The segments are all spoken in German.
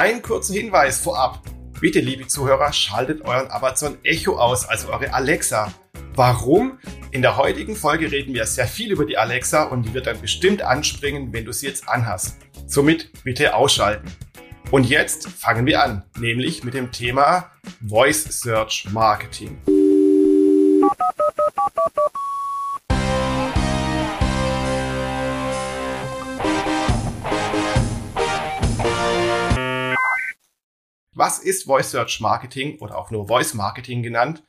Ein kurzer Hinweis vorab. Bitte, liebe Zuhörer, schaltet euren Amazon Echo aus, also eure Alexa. Warum? In der heutigen Folge reden wir sehr viel über die Alexa und die wird dann bestimmt anspringen, wenn du sie jetzt anhast. Somit bitte ausschalten. Und jetzt fangen wir an, nämlich mit dem Thema Voice Search Marketing. Was ist Voice Search Marketing oder auch nur Voice Marketing genannt?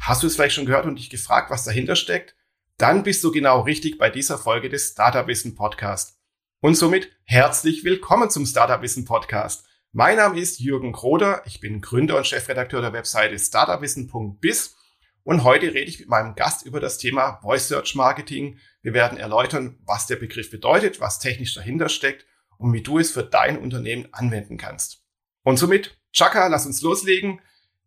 Hast du es vielleicht schon gehört und dich gefragt, was dahinter steckt? Dann bist du genau richtig bei dieser Folge des Startup Wissen Podcast. Und somit herzlich willkommen zum Startup Wissen Podcast. Mein Name ist Jürgen Kroder, ich bin Gründer und Chefredakteur der Webseite startupwissen.biz und heute rede ich mit meinem Gast über das Thema Voice Search Marketing. Wir werden erläutern, was der Begriff bedeutet, was technisch dahinter steckt und wie du es für dein Unternehmen anwenden kannst. Und somit Chaka, lass uns loslegen.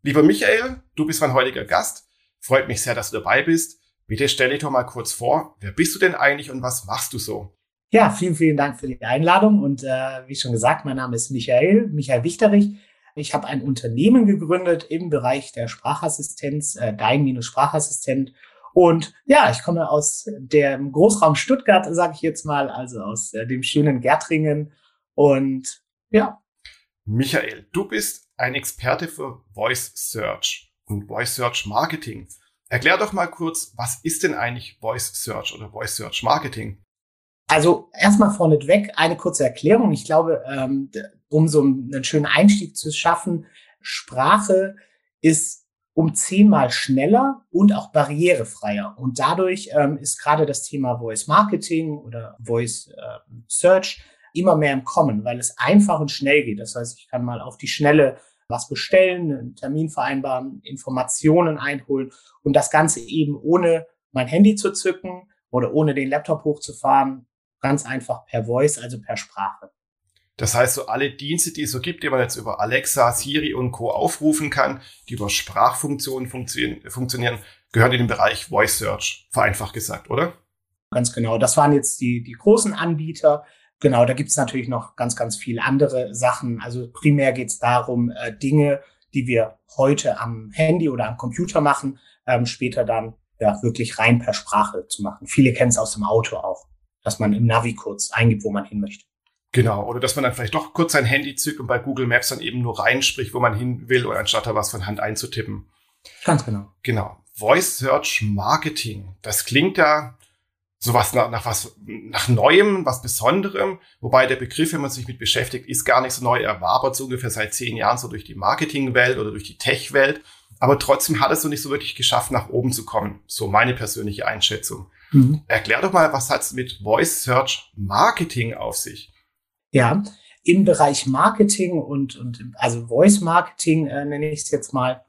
Lieber Michael, du bist mein heutiger Gast. Freut mich sehr, dass du dabei bist. Bitte stell dich doch mal kurz vor. Wer bist du denn eigentlich und was machst du so? Ja, vielen, vielen Dank für die Einladung. Und äh, wie schon gesagt, mein Name ist Michael, Michael Wichterich. Ich habe ein Unternehmen gegründet im Bereich der Sprachassistenz, äh, Dein-Sprachassistent. Und ja, ich komme aus dem Großraum Stuttgart, sage ich jetzt mal, also aus äh, dem schönen Gärtringen. Und ja, Michael, du bist ein Experte für Voice Search und Voice Search Marketing. Erklär doch mal kurz, was ist denn eigentlich Voice Search oder Voice Search Marketing? Also erstmal vorneweg eine kurze Erklärung. Ich glaube, ähm, um so einen schönen Einstieg zu schaffen, Sprache ist um zehnmal schneller und auch barrierefreier. Und dadurch ähm, ist gerade das Thema Voice Marketing oder Voice äh, Search immer mehr im Kommen, weil es einfach und schnell geht. Das heißt, ich kann mal auf die Schnelle was bestellen, einen Termin vereinbaren, Informationen einholen und das Ganze eben ohne mein Handy zu zücken oder ohne den Laptop hochzufahren, ganz einfach per Voice, also per Sprache. Das heißt, so alle Dienste, die es so gibt, die man jetzt über Alexa, Siri und Co. aufrufen kann, die über Sprachfunktionen funktionieren, gehören in den Bereich Voice Search, vereinfacht gesagt, oder? Ganz genau. Das waren jetzt die, die großen Anbieter. Genau, da gibt es natürlich noch ganz, ganz viele andere Sachen. Also primär geht es darum, äh, Dinge, die wir heute am Handy oder am Computer machen, ähm, später dann ja wirklich rein per Sprache zu machen. Viele kennen es aus dem Auto auch, dass man im Navi kurz eingibt, wo man hin möchte. Genau, oder dass man dann vielleicht doch kurz sein Handy zückt und bei Google Maps dann eben nur reinspricht, wo man hin will, oder anstatt da was von Hand einzutippen. Ganz genau. Genau. Voice Search Marketing. Das klingt ja sowas nach, nach was, nach Neuem, was Besonderem. Wobei der Begriff, wenn man sich mit beschäftigt, ist gar nicht so neu. Er wabert so ungefähr seit zehn Jahren so durch die Marketingwelt oder durch die Tech-Welt. Aber trotzdem hat es so nicht so wirklich geschafft, nach oben zu kommen. So meine persönliche Einschätzung. Mhm. Erklär doch mal, was hat es mit Voice Search Marketing auf sich? Ja, im Bereich Marketing und, und also Voice Marketing äh, nenne ich es jetzt mal,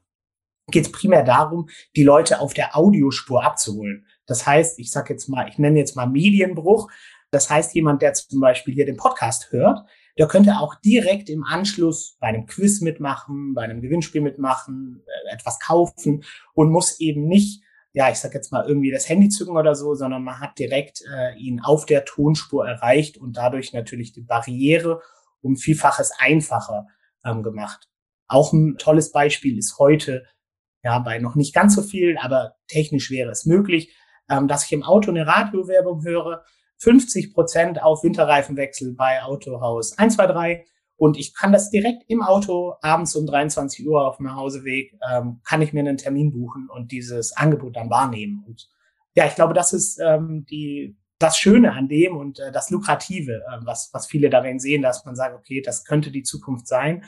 geht es primär darum, die Leute auf der Audiospur abzuholen. Das heißt, ich sage jetzt mal, ich nenne jetzt mal Medienbruch. Das heißt, jemand, der zum Beispiel hier den Podcast hört, der könnte auch direkt im Anschluss bei einem Quiz mitmachen, bei einem Gewinnspiel mitmachen, äh, etwas kaufen und muss eben nicht, ja, ich sag jetzt mal irgendwie das Handy zücken oder so, sondern man hat direkt äh, ihn auf der Tonspur erreicht und dadurch natürlich die Barriere um Vielfaches einfacher ähm, gemacht. Auch ein tolles Beispiel ist heute, ja, bei noch nicht ganz so vielen, aber technisch wäre es möglich, ähm, dass ich im Auto eine Radiowerbung höre, 50 Prozent auf Winterreifenwechsel bei Autohaus 123 und ich kann das direkt im Auto abends um 23 Uhr auf dem Nachhauseweg, ähm, kann ich mir einen Termin buchen und dieses Angebot dann wahrnehmen. Und ja, ich glaube, das ist ähm, die, das Schöne an dem und äh, das Lukrative, äh, was, was viele darin sehen, dass man sagt, okay, das könnte die Zukunft sein.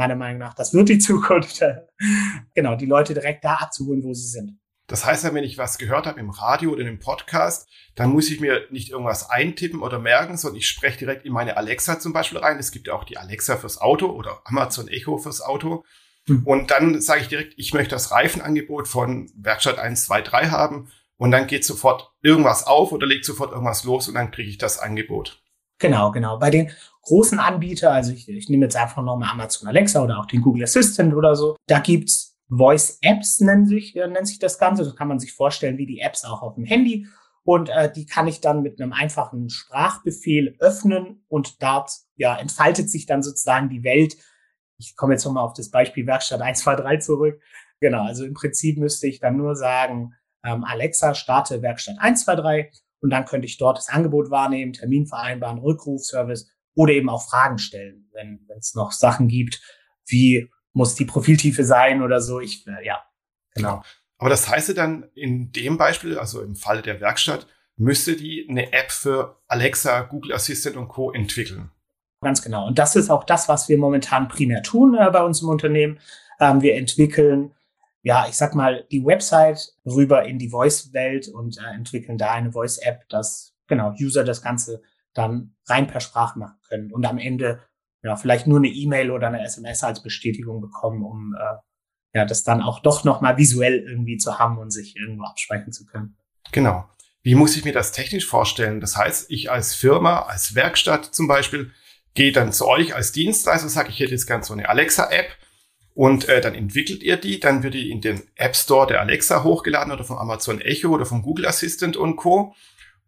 Meiner Meinung nach, das wird die Zukunft. genau, die Leute direkt da abzuholen, wo sie sind. Das heißt, wenn ich was gehört habe im Radio oder im Podcast, dann muss ich mir nicht irgendwas eintippen oder merken, sondern ich spreche direkt in meine Alexa zum Beispiel rein. Es gibt ja auch die Alexa fürs Auto oder Amazon Echo fürs Auto. Mhm. Und dann sage ich direkt, ich möchte das Reifenangebot von Werkstatt 1, 2, 3 haben. Und dann geht sofort irgendwas auf oder legt sofort irgendwas los und dann kriege ich das Angebot. Genau, genau. Bei den großen Anbietern, also ich, ich nehme jetzt einfach nochmal Amazon Alexa oder auch den Google Assistant oder so, da gibt's Voice Apps nennt sich, äh, nennt sich das Ganze. Das kann man sich vorstellen wie die Apps auch auf dem Handy. Und äh, die kann ich dann mit einem einfachen Sprachbefehl öffnen und dort ja, entfaltet sich dann sozusagen die Welt Ich komme jetzt nochmal auf das Beispiel Werkstatt 123 zurück. Genau, also im Prinzip müsste ich dann nur sagen, ähm, Alexa, starte Werkstatt 123 und dann könnte ich dort das Angebot wahrnehmen, Termin vereinbaren, Rückrufservice oder eben auch Fragen stellen, wenn es noch Sachen gibt, wie muss die Profiltiefe sein oder so. Ich, äh, ja, genau. Aber das heißt dann in dem Beispiel, also im Falle der Werkstatt, müsste die eine App für Alexa, Google Assistant und Co. entwickeln. Ganz genau. Und das ist auch das, was wir momentan primär tun äh, bei uns im Unternehmen. Ähm, wir entwickeln, ja, ich sag mal, die Website rüber in die Voice-Welt und äh, entwickeln da eine Voice-App, dass genau User das Ganze dann rein per Sprache machen können und am Ende ja vielleicht nur eine E-Mail oder eine SMS als Bestätigung bekommen, um äh, ja das dann auch doch noch mal visuell irgendwie zu haben und sich irgendwo abspeichern zu können. Genau. Wie muss ich mir das technisch vorstellen? Das heißt, ich als Firma, als Werkstatt zum Beispiel, gehe dann zu euch als Dienstleister, sage ich hätte jetzt ganz so eine Alexa-App und äh, dann entwickelt ihr die, dann wird die in den App Store der Alexa hochgeladen oder von Amazon Echo oder vom Google Assistant und Co.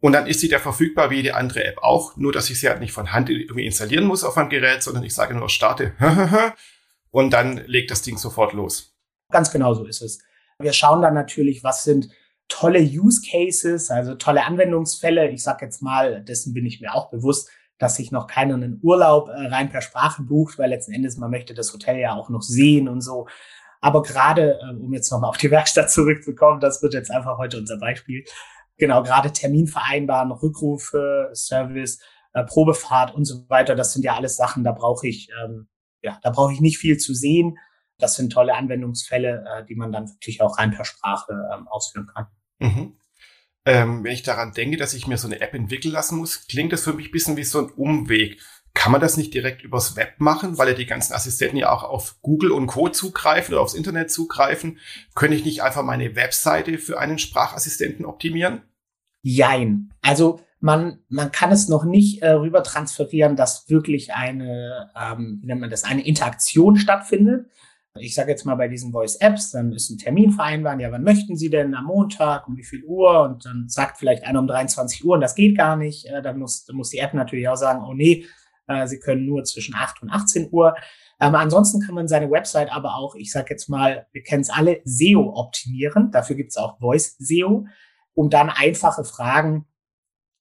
Und dann ist sie da verfügbar wie jede andere App auch, nur dass ich sie halt nicht von Hand irgendwie installieren muss auf meinem Gerät, sondern ich sage nur starte und dann legt das Ding sofort los. Ganz genau so ist es. Wir schauen dann natürlich, was sind tolle Use Cases, also tolle Anwendungsfälle. Ich sage jetzt mal, dessen bin ich mir auch bewusst, dass sich noch keiner einen Urlaub äh, rein per Sprache bucht, weil letzten Endes man möchte das Hotel ja auch noch sehen und so. Aber gerade, äh, um jetzt nochmal auf die Werkstatt zurückzukommen, das wird jetzt einfach heute unser Beispiel genau, gerade Termin vereinbaren, Rückrufe, Service, äh, Probefahrt und so weiter, das sind ja alles Sachen, da brauche ich, ähm, ja, da brauche ich nicht viel zu sehen. Das sind tolle Anwendungsfälle, äh, die man dann wirklich auch rein per Sprache ähm, ausführen kann. Mhm. Ähm, wenn ich daran denke, dass ich mir so eine App entwickeln lassen muss, klingt das für mich ein bisschen wie so ein Umweg. Kann man das nicht direkt übers Web machen, weil ja die ganzen Assistenten ja auch auf Google und Co. zugreifen oder aufs Internet zugreifen? Könnte ich nicht einfach meine Webseite für einen Sprachassistenten optimieren? Jein. Also man, man kann es noch nicht äh, rüber transferieren, dass wirklich eine, ähm, wie nennt man das, eine Interaktion stattfindet. Ich sage jetzt mal bei diesen Voice-Apps, dann ist ein Termin vereinbaren, ja, wann möchten Sie denn am Montag, um wie viel Uhr? Und dann sagt vielleicht einer um 23 Uhr und das geht gar nicht. Äh, dann, muss, dann muss die App natürlich auch sagen, oh nee, äh, Sie können nur zwischen 8 und 18 Uhr. Ähm, ansonsten kann man seine Website aber auch, ich sage jetzt mal, wir kennen es alle, SEO optimieren. Dafür gibt es auch Voice SEO um dann einfache Fragen,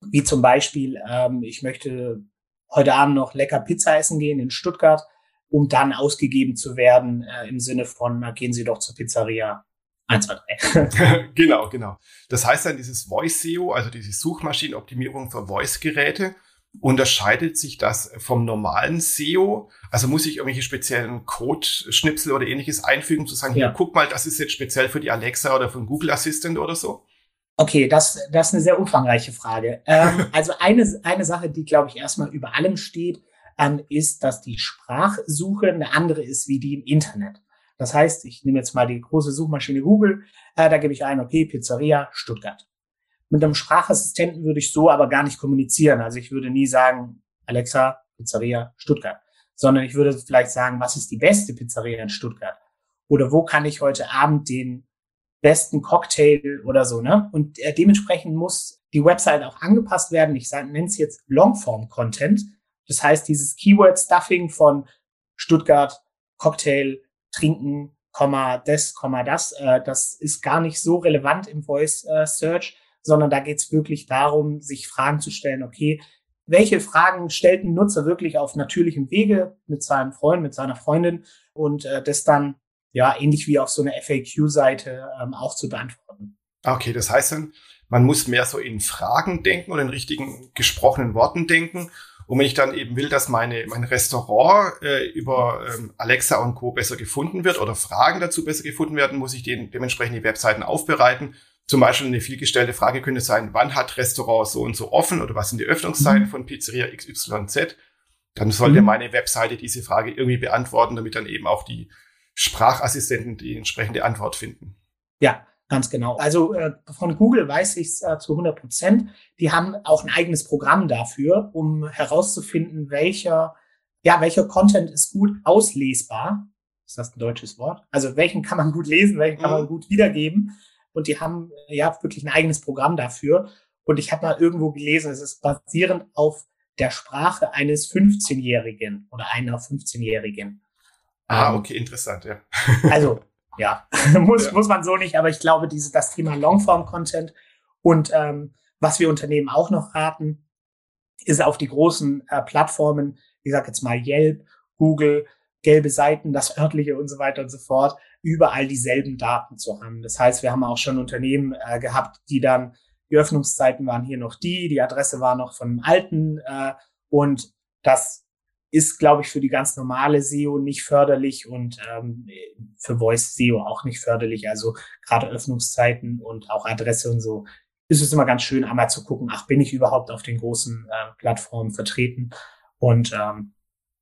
wie zum Beispiel, ähm, ich möchte heute Abend noch lecker Pizza essen gehen in Stuttgart, um dann ausgegeben zu werden äh, im Sinne von, na, gehen Sie doch zur Pizzeria 1, 2, 3. genau, genau. Das heißt dann, dieses Voice SEO, also diese Suchmaschinenoptimierung für Voice-Geräte, unterscheidet sich das vom normalen SEO? Also muss ich irgendwelche speziellen Code-Schnipsel oder ähnliches einfügen, zu sagen, ja. hier, guck mal, das ist jetzt speziell für die Alexa oder für den Google Assistant oder so? Okay, das, das ist eine sehr umfangreiche Frage. Ähm, also eine, eine Sache, die, glaube ich, erstmal über allem steht, ähm, ist, dass die Sprachsuche eine andere ist wie die im Internet. Das heißt, ich nehme jetzt mal die große Suchmaschine Google, äh, da gebe ich ein, okay, Pizzeria Stuttgart. Mit einem Sprachassistenten würde ich so aber gar nicht kommunizieren. Also ich würde nie sagen, Alexa, Pizzeria Stuttgart, sondern ich würde vielleicht sagen, was ist die beste Pizzeria in Stuttgart? Oder wo kann ich heute Abend den besten Cocktail oder so, ne? Und äh, dementsprechend muss die Website auch angepasst werden. Ich nenne es jetzt Longform-Content. Das heißt, dieses Keyword-Stuffing von Stuttgart, Cocktail, Trinken, Komma, des, Komma, das, äh, das ist gar nicht so relevant im Voice äh, Search, sondern da geht es wirklich darum, sich Fragen zu stellen, okay, welche Fragen stellt ein Nutzer wirklich auf natürlichem Wege mit seinem Freund, mit seiner Freundin und äh, das dann ja, ähnlich wie auf so einer FAQ-Seite ähm, auch zu beantworten. Okay, das heißt dann, man muss mehr so in Fragen denken oder in richtigen gesprochenen Worten denken. Und wenn ich dann eben will, dass meine, mein Restaurant äh, über ähm, Alexa und Co. besser gefunden wird oder Fragen dazu besser gefunden werden, muss ich den, dementsprechend die Webseiten aufbereiten. Zum Beispiel eine vielgestellte Frage könnte sein, wann hat Restaurant so und so offen oder was sind die Öffnungszeiten mhm. von Pizzeria XYZ? Dann sollte mhm. meine Webseite diese Frage irgendwie beantworten, damit dann eben auch die Sprachassistenten die entsprechende Antwort finden. Ja, ganz genau. Also äh, von Google weiß ich es äh, zu 100 Prozent. Die haben auch ein eigenes Programm dafür, um herauszufinden, welcher, ja, welcher Content ist gut auslesbar. Ist das ein deutsches Wort? Also welchen kann man gut lesen, welchen kann man mhm. gut wiedergeben. Und die haben ja wirklich ein eigenes Programm dafür. Und ich habe mal irgendwo gelesen, es ist basierend auf der Sprache eines 15-Jährigen oder einer 15-Jährigen. Ah, ähm, okay, interessant, ja. also, ja, muss, ja. muss man so nicht, aber ich glaube, diese, das Thema Longform-Content und ähm, was wir Unternehmen auch noch raten, ist auf die großen äh, Plattformen, ich sag jetzt mal Yelp, Google, gelbe Seiten, das örtliche und so weiter und so fort, überall dieselben Daten zu haben. Das heißt, wir haben auch schon Unternehmen äh, gehabt, die dann, die Öffnungszeiten waren hier noch die, die Adresse war noch von dem alten äh, und das ist, glaube ich, für die ganz normale SEO nicht förderlich und ähm, für Voice SEO auch nicht förderlich. Also gerade Öffnungszeiten und auch Adresse und so ist es immer ganz schön, einmal zu gucken, ach, bin ich überhaupt auf den großen äh, Plattformen vertreten und ähm,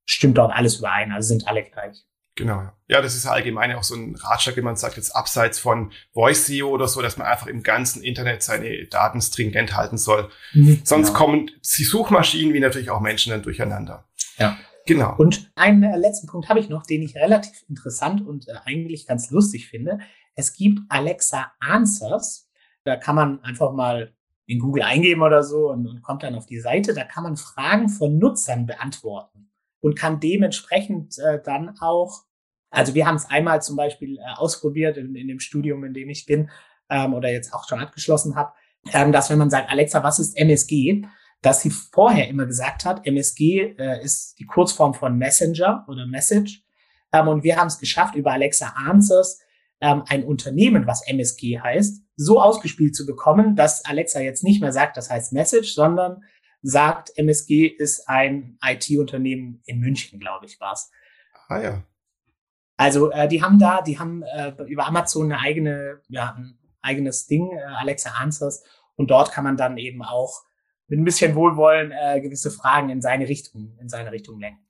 stimmt dort alles überein, also sind alle gleich. Genau. Ja, das ist allgemein auch so ein Ratschlag, wenn man sagt, jetzt abseits von Voice SEO oder so, dass man einfach im ganzen Internet seine Daten stringent halten soll. Mhm, Sonst genau. kommen die Suchmaschinen wie natürlich auch Menschen dann durcheinander. Ja. Genau. Und einen äh, letzten Punkt habe ich noch, den ich relativ interessant und äh, eigentlich ganz lustig finde. Es gibt Alexa Answers. Da kann man einfach mal in Google eingeben oder so und, und kommt dann auf die Seite. Da kann man Fragen von Nutzern beantworten und kann dementsprechend äh, dann auch also wir haben es einmal zum Beispiel äh, ausprobiert in, in dem Studium, in dem ich bin ähm, oder jetzt auch schon abgeschlossen habe, ähm, dass wenn man sagt, Alexa, was ist MSG, dass sie vorher immer gesagt hat, MSG äh, ist die Kurzform von Messenger oder Message. Ähm, und wir haben es geschafft, über Alexa Answers ähm, ein Unternehmen, was MSG heißt, so ausgespielt zu bekommen, dass Alexa jetzt nicht mehr sagt, das heißt Message, sondern sagt, MSG ist ein IT-Unternehmen in München, glaube ich, war's. Ah ja. Also äh, die haben da, die haben äh, über Amazon eine eigene, ja, ein eigenes Ding, äh, Alexa Answers. Und dort kann man dann eben auch mit ein bisschen Wohlwollen äh, gewisse Fragen in seine Richtung, in seine Richtung lenken.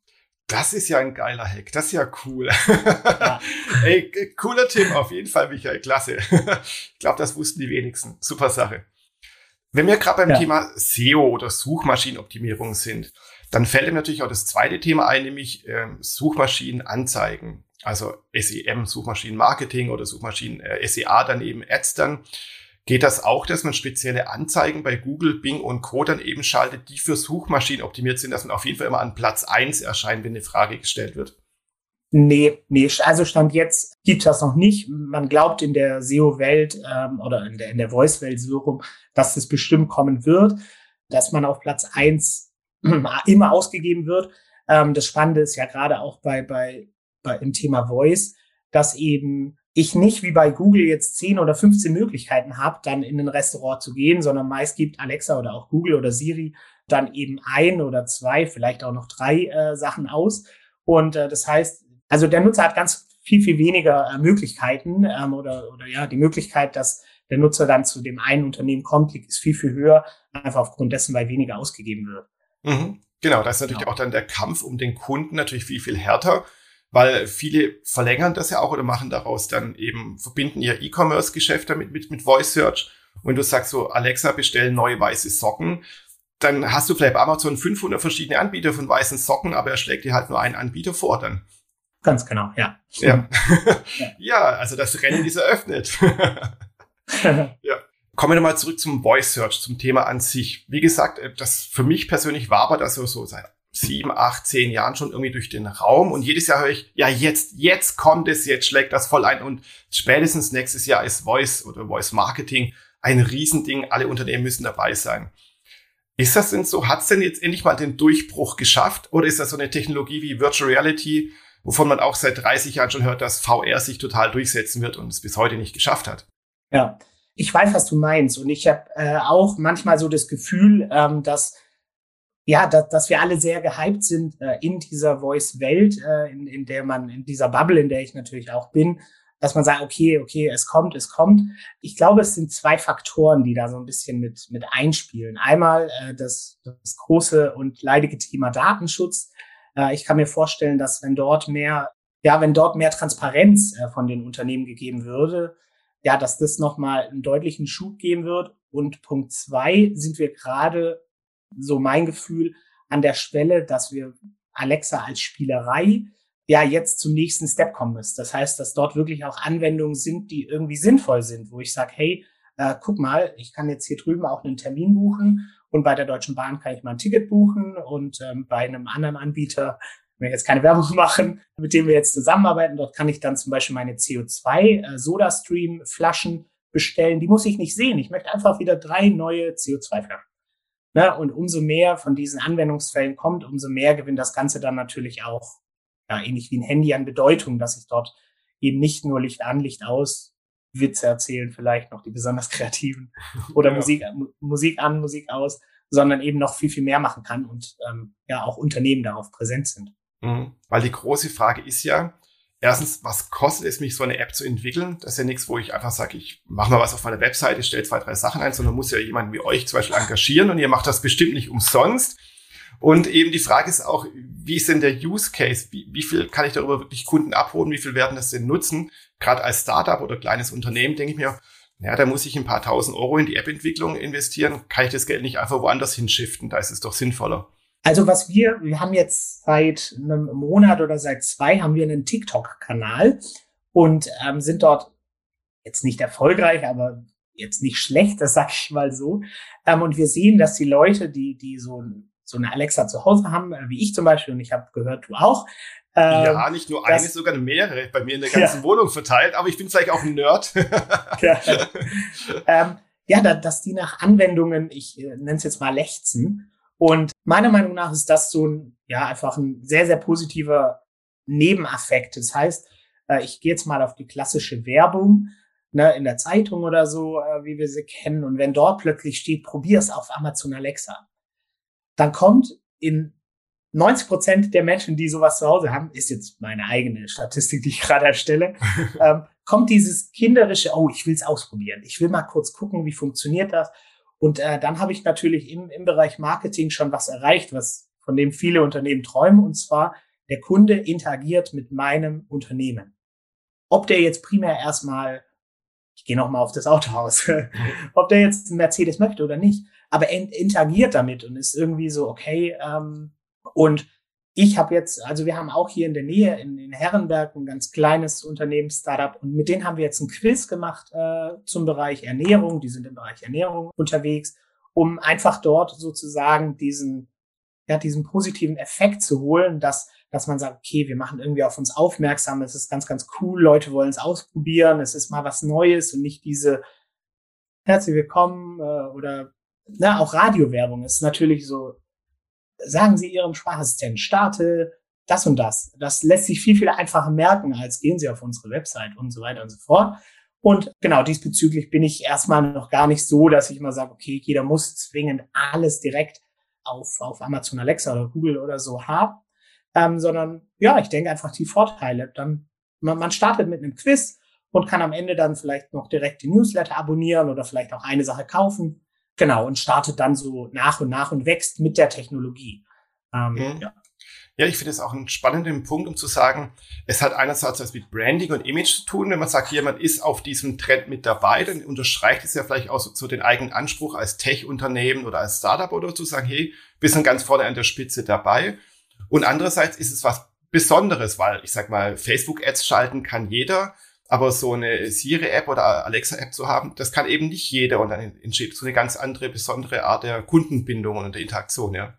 Das ist ja ein geiler Hack. Das ist ja cool. Ja. Ey, cooler Tipp auf jeden Fall, Michael. Klasse. ich glaube, das wussten die wenigsten. Super Sache. Wenn wir gerade beim ja. Thema SEO oder Suchmaschinenoptimierung sind, dann fällt mir natürlich auch das zweite Thema ein, nämlich äh, Suchmaschinenanzeigen also SEM, Suchmaschinenmarketing oder Suchmaschinen äh, SEA, dann eben Ads dann, geht das auch, dass man spezielle Anzeigen bei Google, Bing und Co. dann eben schaltet, die für Suchmaschinen optimiert sind, dass man auf jeden Fall immer an Platz eins erscheint, wenn eine Frage gestellt wird? Nee, nee, also Stand jetzt gibt das noch nicht. Man glaubt in der SEO-Welt ähm, oder in der, in der Voice-Welt so rum, dass es bestimmt kommen wird, dass man auf Platz eins immer ausgegeben wird. Ähm, das Spannende ist ja gerade auch bei, bei bei, im Thema Voice, dass eben ich nicht wie bei Google jetzt 10 oder 15 Möglichkeiten habe, dann in ein Restaurant zu gehen, sondern meist gibt Alexa oder auch Google oder Siri dann eben ein oder zwei, vielleicht auch noch drei äh, Sachen aus. Und äh, das heißt, also der Nutzer hat ganz viel, viel weniger äh, Möglichkeiten ähm, oder, oder ja, die Möglichkeit, dass der Nutzer dann zu dem einen Unternehmen kommt, ist viel, viel höher, einfach aufgrund dessen, weil weniger ausgegeben wird. Mhm. Genau, da ist natürlich genau. auch dann der Kampf um den Kunden natürlich viel, viel härter weil viele verlängern das ja auch oder machen daraus dann eben, verbinden ihr E-Commerce-Geschäft damit mit, mit Voice Search. Und du sagst so, Alexa, bestell neue weiße Socken. Dann hast du vielleicht bei Amazon 500 verschiedene Anbieter von weißen Socken, aber er schlägt dir halt nur einen Anbieter vor dann. Ganz genau, ja. Ja, ja also das Rennen ist eröffnet. ja. Kommen wir nochmal zurück zum Voice Search, zum Thema an sich. Wie gesagt, äh, das für mich persönlich war aber das so, so seit sieben, acht, zehn Jahren schon irgendwie durch den Raum und jedes Jahr höre ich, ja, jetzt, jetzt kommt es, jetzt schlägt das voll ein und spätestens nächstes Jahr ist Voice oder Voice Marketing ein Riesending. Alle Unternehmen müssen dabei sein. Ist das denn so? Hat es denn jetzt endlich mal den Durchbruch geschafft oder ist das so eine Technologie wie Virtual Reality, wovon man auch seit 30 Jahren schon hört, dass VR sich total durchsetzen wird und es bis heute nicht geschafft hat? Ja, ich weiß, was du meinst und ich habe äh, auch manchmal so das Gefühl, ähm, dass ja, dass, dass wir alle sehr gehypt sind äh, in dieser Voice-Welt, äh, in, in der man, in dieser Bubble, in der ich natürlich auch bin, dass man sagt, okay, okay, es kommt, es kommt. Ich glaube, es sind zwei Faktoren, die da so ein bisschen mit, mit einspielen. Einmal äh, das, das große und leidige Thema Datenschutz. Äh, ich kann mir vorstellen, dass wenn dort mehr, ja, wenn dort mehr Transparenz äh, von den Unternehmen gegeben würde, ja, dass das nochmal einen deutlichen Schub geben wird. Und Punkt zwei sind wir gerade so mein Gefühl an der Schwelle, dass wir Alexa als Spielerei ja jetzt zum nächsten Step kommen müssen. Das heißt, dass dort wirklich auch Anwendungen sind, die irgendwie sinnvoll sind, wo ich sage, hey, äh, guck mal, ich kann jetzt hier drüben auch einen Termin buchen und bei der Deutschen Bahn kann ich mal ein Ticket buchen und ähm, bei einem anderen Anbieter ich will jetzt keine Werbung machen, mit dem wir jetzt zusammenarbeiten. Dort kann ich dann zum Beispiel meine CO2 äh, bestellen. Die muss ich nicht sehen. Ich möchte einfach wieder drei neue CO2-Flaschen. Ne? Und umso mehr von diesen Anwendungsfällen kommt, umso mehr gewinnt das Ganze dann natürlich auch, ja, ähnlich wie ein Handy an Bedeutung, dass ich dort eben nicht nur Licht an, Licht aus, Witze erzählen, vielleicht noch die besonders kreativen oder ja. Musik, Musik an, Musik aus, sondern eben noch viel, viel mehr machen kann und ähm, ja auch Unternehmen darauf präsent sind. Mhm. Weil die große Frage ist ja, erstens, was kostet es mich, so eine App zu entwickeln? Das ist ja nichts, wo ich einfach sage, ich mache mal was auf meiner Webseite, stelle zwei, drei Sachen ein, sondern muss ja jemanden wie euch zum Beispiel engagieren und ihr macht das bestimmt nicht umsonst. Und eben die Frage ist auch, wie ist denn der Use Case? Wie, wie viel kann ich darüber wirklich Kunden abholen? Wie viel werden das denn nutzen? Gerade als Startup oder kleines Unternehmen denke ich mir, ja, da muss ich ein paar tausend Euro in die App-Entwicklung investieren. Kann ich das Geld nicht einfach woanders hinschiften? Da ist es doch sinnvoller. Also was wir, wir haben jetzt seit einem Monat oder seit zwei haben wir einen TikTok-Kanal und ähm, sind dort jetzt nicht erfolgreich, aber jetzt nicht schlecht, das sag ich mal so. Ähm, und wir sehen, dass die Leute, die, die so, so eine Alexa zu Hause haben, äh, wie ich zum Beispiel, und ich habe gehört, du auch. Ähm, ja, nicht nur eine, sogar mehrere bei mir in der ganzen ja. Wohnung verteilt, aber ich bin vielleicht auch ein Nerd. ja, ähm, ja da, dass die nach Anwendungen, ich äh, nenne es jetzt mal lechzen, und meiner Meinung nach ist das so ein, ja, einfach ein sehr, sehr positiver Nebeneffekt. Das heißt, äh, ich gehe jetzt mal auf die klassische Werbung ne, in der Zeitung oder so, äh, wie wir sie kennen. Und wenn dort plötzlich steht, probier es auf Amazon Alexa, dann kommt in 90 Prozent der Menschen, die sowas zu Hause haben, ist jetzt meine eigene Statistik, die ich gerade erstelle, ähm, kommt dieses kinderische, oh, ich will es ausprobieren. Ich will mal kurz gucken, wie funktioniert das. Und äh, dann habe ich natürlich im, im Bereich Marketing schon was erreicht, was von dem viele Unternehmen träumen, und zwar der Kunde interagiert mit meinem Unternehmen. Ob der jetzt primär erstmal, ich gehe noch mal auf das Autohaus, ob der jetzt einen Mercedes möchte oder nicht, aber er interagiert damit und ist irgendwie so okay. Ähm, und ich habe jetzt, also wir haben auch hier in der Nähe in, in Herrenberg ein ganz kleines Unternehmen, Startup, und mit denen haben wir jetzt ein Quiz gemacht äh, zum Bereich Ernährung. Die sind im Bereich Ernährung unterwegs, um einfach dort sozusagen diesen, ja, diesen positiven Effekt zu holen, dass, dass man sagt, okay, wir machen irgendwie auf uns aufmerksam, es ist ganz, ganz cool, Leute wollen es ausprobieren, es ist mal was Neues und nicht diese herzlich willkommen äh, oder na, auch Radiowerbung ist natürlich so sagen Sie Ihrem Sprachassistenten, starte das und das. Das lässt sich viel, viel einfacher merken, als gehen Sie auf unsere Website und so weiter und so fort. Und genau diesbezüglich bin ich erstmal noch gar nicht so, dass ich immer sage, okay, jeder muss zwingend alles direkt auf, auf Amazon Alexa oder Google oder so haben, ähm, sondern ja, ich denke einfach die Vorteile. Dann man, man startet mit einem Quiz und kann am Ende dann vielleicht noch direkt die Newsletter abonnieren oder vielleicht auch eine Sache kaufen Genau, und startet dann so nach und nach und wächst mit der Technologie. Ähm, mhm. ja. Ja, ich finde es auch einen spannenden Punkt, um zu sagen, es hat einerseits was mit Branding und Image zu tun. Wenn man sagt, jemand ist auf diesem Trend mit dabei, dann unterstreicht es ja vielleicht auch so, so den eigenen Anspruch als Tech-Unternehmen oder als Startup oder zu sagen, hey, wir sind ganz vorne an der Spitze dabei. Und andererseits ist es was Besonderes, weil ich sag mal, Facebook-Ads schalten kann jeder. Aber so eine Siri-App oder Alexa-App zu haben, das kann eben nicht jeder und dann entsteht so eine ganz andere, besondere Art der Kundenbindung und der Interaktion, ja.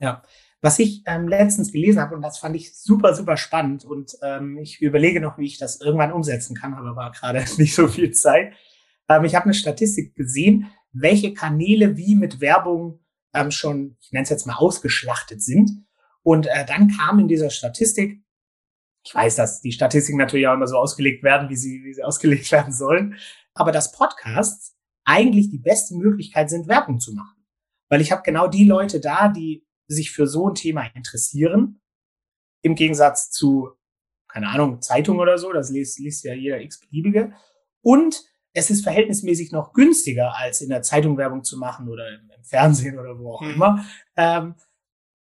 Ja. Was ich ähm, letztens gelesen habe, und das fand ich super, super spannend, und ähm, ich überlege noch, wie ich das irgendwann umsetzen kann, aber gerade nicht so viel Zeit. Ähm, ich habe eine Statistik gesehen, welche Kanäle wie mit Werbung ähm, schon, ich nenne es jetzt mal, ausgeschlachtet sind. Und äh, dann kam in dieser Statistik, ich weiß, dass die Statistiken natürlich auch immer so ausgelegt werden, wie sie, wie sie ausgelegt werden sollen. Aber dass Podcasts eigentlich die beste Möglichkeit sind, Werbung zu machen. Weil ich habe genau die Leute da, die sich für so ein Thema interessieren. Im Gegensatz zu, keine Ahnung, Zeitung oder so, das liest, liest ja jeder x-beliebige. Und es ist verhältnismäßig noch günstiger, als in der Zeitung Werbung zu machen oder im, Fernsehen oder wo auch hm. immer. Ähm,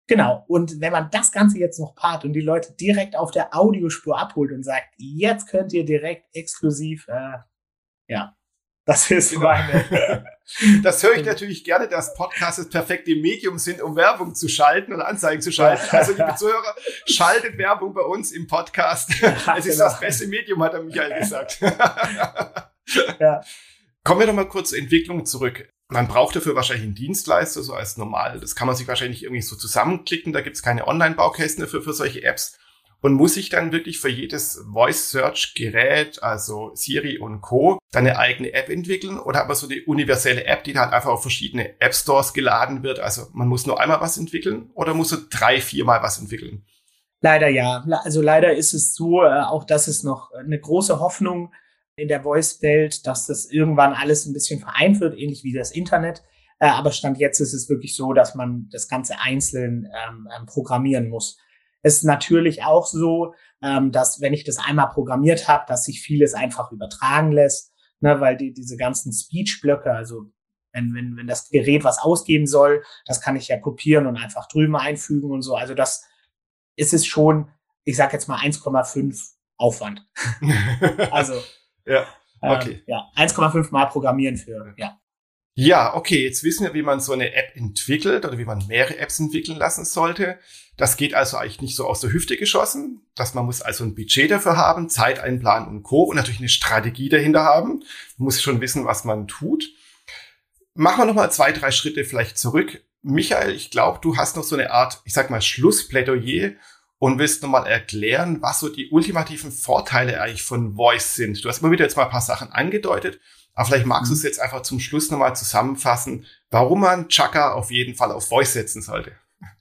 Genau. Und wenn man das Ganze jetzt noch paart und die Leute direkt auf der Audiospur abholt und sagt, jetzt könnt ihr direkt exklusiv, äh, ja, das ist genau. meine. Das höre ich natürlich gerne, dass Podcasts das perfekte Medium sind, um Werbung zu schalten oder Anzeigen zu schalten. Also, liebe Zuhörer, schaltet Werbung bei uns im Podcast. Es ist genau. das beste Medium, hat der Michael gesagt. Ja. Kommen wir doch mal kurz zur Entwicklung zurück. Man braucht dafür wahrscheinlich einen Dienstleister, so als normal. Das kann man sich wahrscheinlich irgendwie so zusammenklicken. Da gibt es keine Online-Baukästen dafür für solche Apps. Und muss ich dann wirklich für jedes Voice-Search-Gerät, also Siri und Co., dann eine eigene App entwickeln? Oder hat man so die universelle App, die dann einfach auf verschiedene App-Stores geladen wird? Also man muss nur einmal was entwickeln oder muss man drei, viermal was entwickeln? Leider ja. Also leider ist es so, äh, auch das ist noch eine große Hoffnung, in der Voice-Welt, dass das irgendwann alles ein bisschen vereint wird, ähnlich wie das Internet. Äh, aber Stand jetzt ist es wirklich so, dass man das Ganze einzeln ähm, ähm, programmieren muss. Es ist natürlich auch so, ähm, dass wenn ich das einmal programmiert habe, dass sich vieles einfach übertragen lässt, ne, weil die, diese ganzen Speech-Blöcke, also wenn, wenn, wenn das Gerät was ausgeben soll, das kann ich ja kopieren und einfach drüben einfügen und so. Also das ist es schon, ich sage jetzt mal 1,5 Aufwand. also ja, ähm, okay. Ähm, ja, 1,5 Mal programmieren für, ja. Ja, okay, jetzt wissen wir, wie man so eine App entwickelt oder wie man mehrere Apps entwickeln lassen sollte. Das geht also eigentlich nicht so aus der Hüfte geschossen, dass man muss also ein Budget dafür haben, Zeit einplanen und Co. und natürlich eine Strategie dahinter haben. Man muss schon wissen, was man tut. Machen wir nochmal zwei, drei Schritte vielleicht zurück. Michael, ich glaube, du hast noch so eine Art, ich sag mal, Schlussplädoyer und willst nochmal erklären, was so die ultimativen Vorteile eigentlich von Voice sind. Du hast immer wieder jetzt mal ein paar Sachen angedeutet, aber vielleicht magst mhm. du es jetzt einfach zum Schluss nochmal zusammenfassen, warum man Chaka auf jeden Fall auf Voice setzen sollte.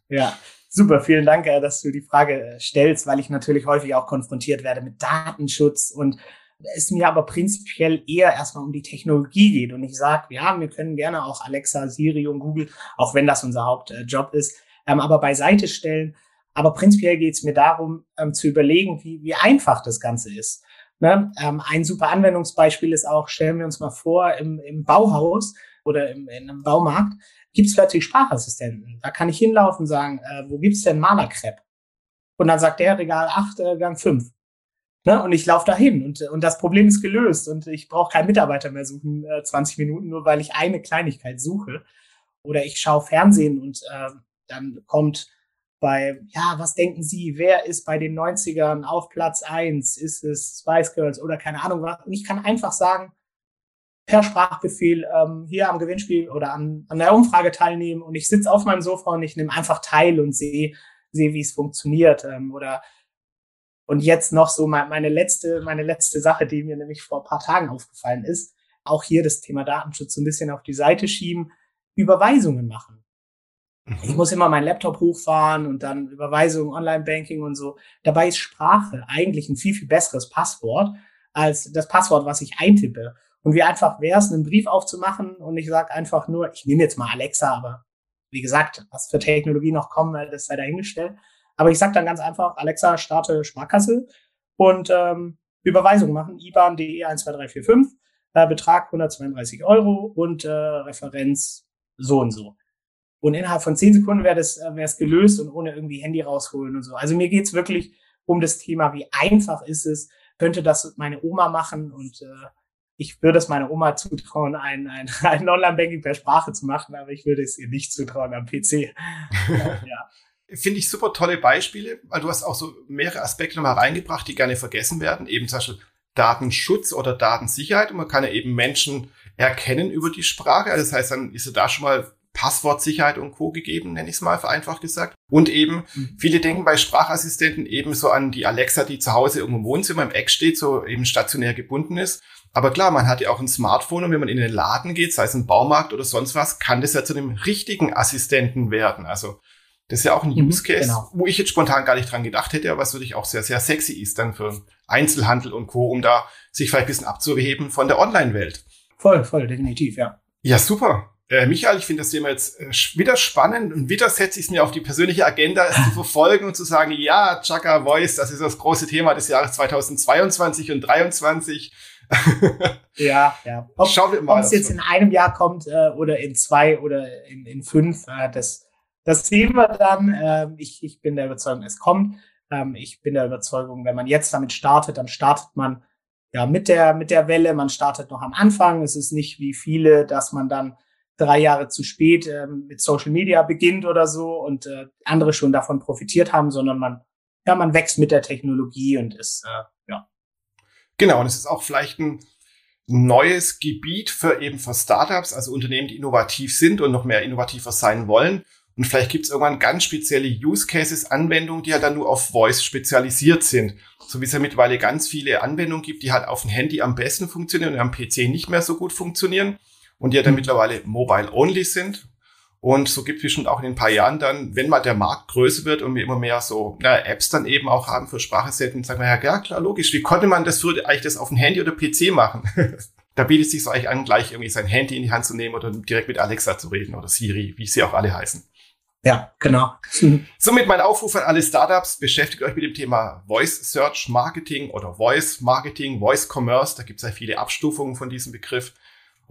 Ja, super. Vielen Dank, äh, dass du die Frage äh, stellst, weil ich natürlich häufig auch konfrontiert werde mit Datenschutz und es mir aber prinzipiell eher erstmal um die Technologie geht und ich sage, ja, wir können gerne auch Alexa, Siri und Google, auch wenn das unser Hauptjob ist, ähm, aber beiseite stellen aber prinzipiell geht es mir darum, ähm, zu überlegen, wie, wie einfach das Ganze ist. Ne? Ähm, ein super Anwendungsbeispiel ist auch, stellen wir uns mal vor, im, im Bauhaus oder im, in einem Baumarkt gibt es plötzlich Sprachassistenten. Da kann ich hinlaufen und sagen, äh, wo gibt's denn Malerkrepp? Und dann sagt der Regal 8, äh, Gang 5. Ne? Und ich laufe dahin und, und das Problem ist gelöst und ich brauche keinen Mitarbeiter mehr suchen, äh, 20 Minuten, nur weil ich eine Kleinigkeit suche. Oder ich schaue Fernsehen und äh, dann kommt bei, ja, was denken Sie, wer ist bei den 90ern auf Platz eins? Ist es Spice Girls oder keine Ahnung was? Und ich kann einfach sagen, per Sprachbefehl ähm, hier am Gewinnspiel oder an, an der Umfrage teilnehmen und ich sitze auf meinem Sofa und ich nehme einfach teil und sehe, sehe, wie es funktioniert. Ähm, oder und jetzt noch so meine letzte, meine letzte Sache, die mir nämlich vor ein paar Tagen aufgefallen ist, auch hier das Thema Datenschutz so ein bisschen auf die Seite schieben, Überweisungen machen. Ich mhm. muss immer meinen Laptop hochfahren und dann Überweisungen, Online-Banking und so. Dabei ist Sprache eigentlich ein viel, viel besseres Passwort als das Passwort, was ich eintippe. Und wie einfach wäre es, einen Brief aufzumachen und ich sage einfach nur, ich nehme jetzt mal Alexa, aber wie gesagt, was für Technologie noch kommen, das sei dahingestellt. Aber ich sage dann ganz einfach, Alexa, starte Sparkasse und ähm, Überweisung machen, IBAN DE 12345, äh, Betrag 132 Euro und äh, Referenz so und so. Und innerhalb von zehn Sekunden wäre das äh, wäre es gelöst und ohne irgendwie Handy rausholen und so. Also mir geht's wirklich um das Thema, wie einfach ist es, könnte das meine Oma machen und äh, ich würde es meiner Oma zutrauen, ein, ein, ein Online-Banking per Sprache zu machen, aber ich würde es ihr nicht zutrauen am PC. ja. Finde ich super tolle Beispiele, weil du hast auch so mehrere Aspekte nochmal reingebracht, die gerne vergessen werden. Eben zum Beispiel Datenschutz oder Datensicherheit. Und man kann ja eben Menschen erkennen über die Sprache. Also das heißt, dann ist er da schon mal Passwortsicherheit und Co. gegeben, nenne ich es mal vereinfacht gesagt. Und eben, mhm. viele denken bei Sprachassistenten eben so an die Alexa, die zu Hause irgendwo im Wohnzimmer im Eck steht, so eben stationär gebunden ist. Aber klar, man hat ja auch ein Smartphone und wenn man in den Laden geht, sei es ein Baumarkt oder sonst was, kann das ja zu einem richtigen Assistenten werden. Also das ist ja auch ein mhm, Use Case, genau. wo ich jetzt spontan gar nicht dran gedacht hätte, aber was wirklich auch sehr, sehr sexy ist dann für Einzelhandel und Co., um da sich vielleicht ein bisschen abzuheben von der Online-Welt. Voll, voll, definitiv, ja. Ja, super. Äh, Michael, ich finde das Thema jetzt äh, wieder spannend und wieder setze ich es mir auf die persönliche Agenda, es zu verfolgen und zu sagen, ja, Chaka Voice, das ist das große Thema des Jahres 2022 und 2023. ja, ja. Ob, Schauen wir mal. Ob es jetzt in einem Jahr kommt äh, oder in zwei oder in, in fünf, äh, das, das sehen wir dann. Ähm, ich, ich bin der Überzeugung, es kommt. Ähm, ich bin der Überzeugung, wenn man jetzt damit startet, dann startet man ja mit der, mit der Welle. Man startet noch am Anfang. Es ist nicht wie viele, dass man dann drei Jahre zu spät ähm, mit Social Media beginnt oder so und äh, andere schon davon profitiert haben, sondern man, ja, man wächst mit der Technologie und ist, äh, ja. Genau, und es ist auch vielleicht ein, neues Gebiet für eben für Startups, also Unternehmen, die innovativ sind und noch mehr innovativer sein wollen. Und vielleicht gibt es irgendwann ganz spezielle Use Cases, Anwendungen, die halt dann nur auf Voice spezialisiert sind. So wie es ja mittlerweile ganz viele Anwendungen gibt, die halt auf dem Handy am besten funktionieren und am PC nicht mehr so gut funktionieren und die ja dann mhm. mittlerweile mobile only sind. Und so gibt es bestimmt auch in ein paar Jahren dann, wenn mal der Markt größer wird und wir immer mehr so na, Apps dann eben auch haben für Sprachassistenten, sagen wir ja, ja klar, logisch, wie konnte man das früher eigentlich das auf dem Handy oder PC machen? da bietet es sich so eigentlich an, gleich irgendwie sein Handy in die Hand zu nehmen oder direkt mit Alexa zu reden oder Siri, wie sie auch alle heißen. Ja, genau. Somit mein Aufruf an alle Startups, beschäftigt euch mit dem Thema Voice Search Marketing oder Voice Marketing, Voice Commerce, da gibt es ja viele Abstufungen von diesem Begriff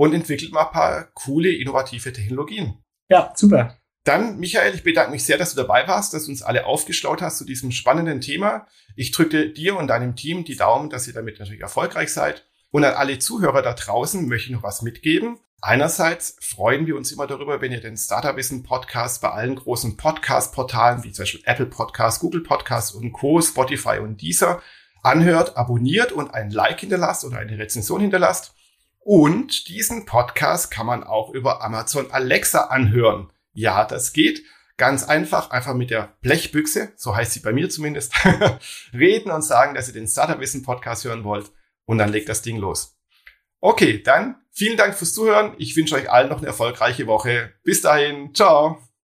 und entwickelt mal ein paar coole, innovative Technologien. Ja, super. Dann, Michael, ich bedanke mich sehr, dass du dabei warst, dass du uns alle aufgeschlaut hast zu diesem spannenden Thema. Ich drücke dir und deinem Team die Daumen, dass ihr damit natürlich erfolgreich seid. Und an alle Zuhörer da draußen möchte ich noch was mitgeben. Einerseits freuen wir uns immer darüber, wenn ihr den Startup Wissen Podcast bei allen großen Podcast-Portalen wie zum Beispiel Apple Podcast, Google Podcast und Co., Spotify und Deezer anhört, abonniert und ein Like hinterlasst oder eine Rezension hinterlasst. Und diesen Podcast kann man auch über Amazon Alexa anhören. Ja, das geht. Ganz einfach, einfach mit der Blechbüchse, so heißt sie bei mir zumindest, reden und sagen, dass ihr den Startup Wissen Podcast hören wollt. Und dann legt das Ding los. Okay, dann vielen Dank fürs Zuhören. Ich wünsche euch allen noch eine erfolgreiche Woche. Bis dahin. Ciao.